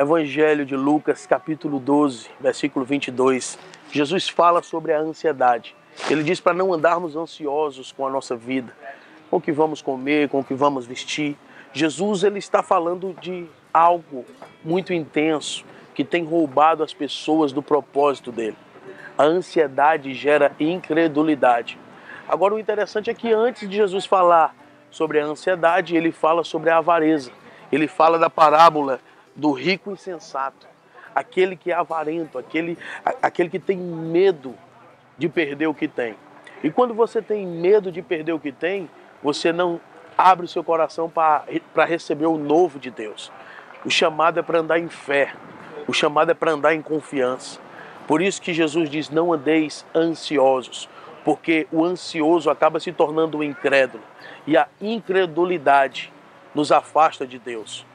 Evangelho de Lucas, capítulo 12, versículo 22. Jesus fala sobre a ansiedade. Ele diz para não andarmos ansiosos com a nossa vida, com o que vamos comer, com o que vamos vestir. Jesus ele está falando de algo muito intenso que tem roubado as pessoas do propósito dele. A ansiedade gera incredulidade. Agora o interessante é que antes de Jesus falar sobre a ansiedade, ele fala sobre a avareza. Ele fala da parábola do rico insensato, aquele que é avarento, aquele, aquele que tem medo de perder o que tem. E quando você tem medo de perder o que tem, você não abre o seu coração para receber o novo de Deus. O chamado é para andar em fé, o chamado é para andar em confiança. Por isso que Jesus diz: não andeis ansiosos, porque o ansioso acaba se tornando um incrédulo e a incredulidade nos afasta de Deus.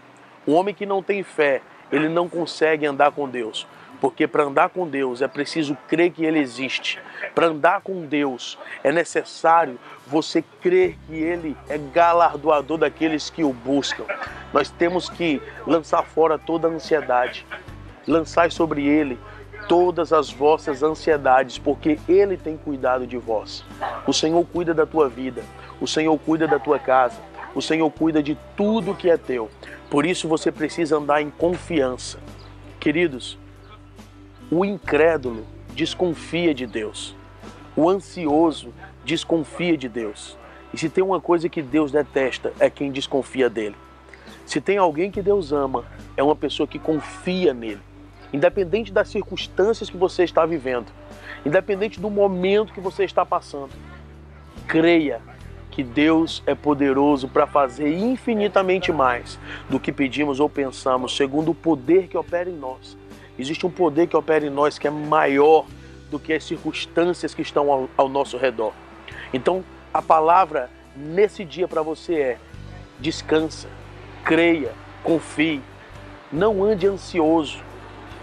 O homem que não tem fé, ele não consegue andar com Deus. Porque para andar com Deus é preciso crer que Ele existe. Para andar com Deus é necessário você crer que Ele é galardoador daqueles que o buscam. Nós temos que lançar fora toda a ansiedade, lançar sobre Ele todas as vossas ansiedades, porque Ele tem cuidado de vós. O Senhor cuida da tua vida, o Senhor cuida da tua casa, o Senhor cuida de tudo que é teu. Por isso você precisa andar em confiança. Queridos, o incrédulo desconfia de Deus. O ansioso desconfia de Deus. E se tem uma coisa que Deus detesta, é quem desconfia dele. Se tem alguém que Deus ama, é uma pessoa que confia nele. Independente das circunstâncias que você está vivendo, independente do momento que você está passando, creia que Deus é poderoso para fazer infinitamente mais do que pedimos ou pensamos, segundo o poder que opera em nós. Existe um poder que opera em nós que é maior do que as circunstâncias que estão ao, ao nosso redor. Então, a palavra nesse dia para você é: descansa, creia, confie, não ande ansioso.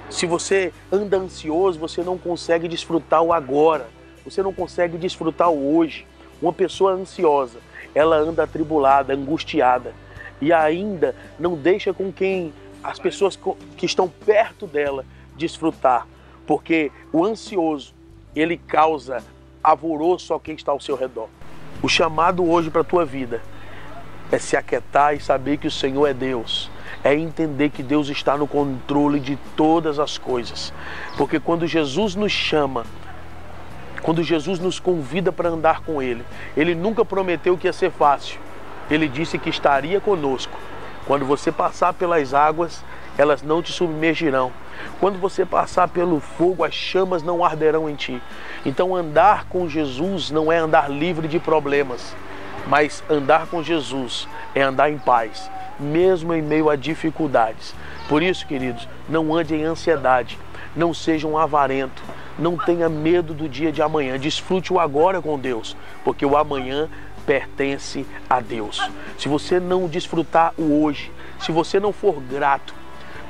Se você anda ansioso, você não consegue desfrutar o agora, você não consegue desfrutar o hoje. Uma pessoa ansiosa, ela anda atribulada, angustiada e ainda não deixa com quem as pessoas que estão perto dela desfrutar, porque o ansioso, ele causa alvoroço a quem está ao seu redor. O chamado hoje para a tua vida é se aquietar e saber que o Senhor é Deus. É entender que Deus está no controle de todas as coisas. Porque quando Jesus nos chama quando Jesus nos convida para andar com Ele, Ele nunca prometeu que ia ser fácil. Ele disse que estaria conosco. Quando você passar pelas águas, elas não te submergirão. Quando você passar pelo fogo, as chamas não arderão em ti. Então, andar com Jesus não é andar livre de problemas, mas andar com Jesus é andar em paz, mesmo em meio a dificuldades. Por isso, queridos, não ande em ansiedade, não seja um avarento, não tenha medo do dia de amanhã. Desfrute o agora com Deus, porque o amanhã pertence a Deus. Se você não desfrutar o hoje, se você não for grato,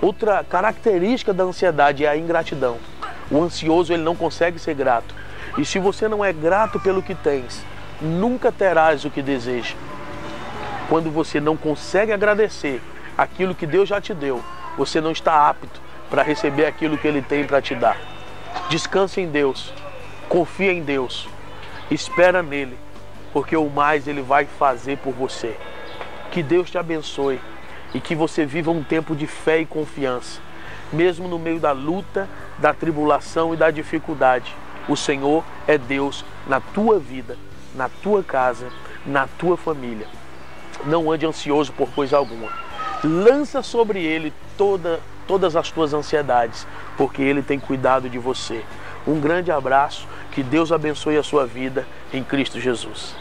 outra característica da ansiedade é a ingratidão. O ansioso ele não consegue ser grato. E se você não é grato pelo que tens, nunca terás o que deseja. Quando você não consegue agradecer aquilo que Deus já te deu, você não está apto para receber aquilo que Ele tem para te dar. Descanse em Deus, confia em Deus, espera nele, porque o mais ele vai fazer por você. Que Deus te abençoe e que você viva um tempo de fé e confiança, mesmo no meio da luta, da tribulação e da dificuldade. O Senhor é Deus na tua vida, na tua casa, na tua família. Não ande ansioso por coisa alguma. Lança sobre ele toda todas as tuas ansiedades, porque Ele tem cuidado de você. Um grande abraço, que Deus abençoe a sua vida em Cristo Jesus.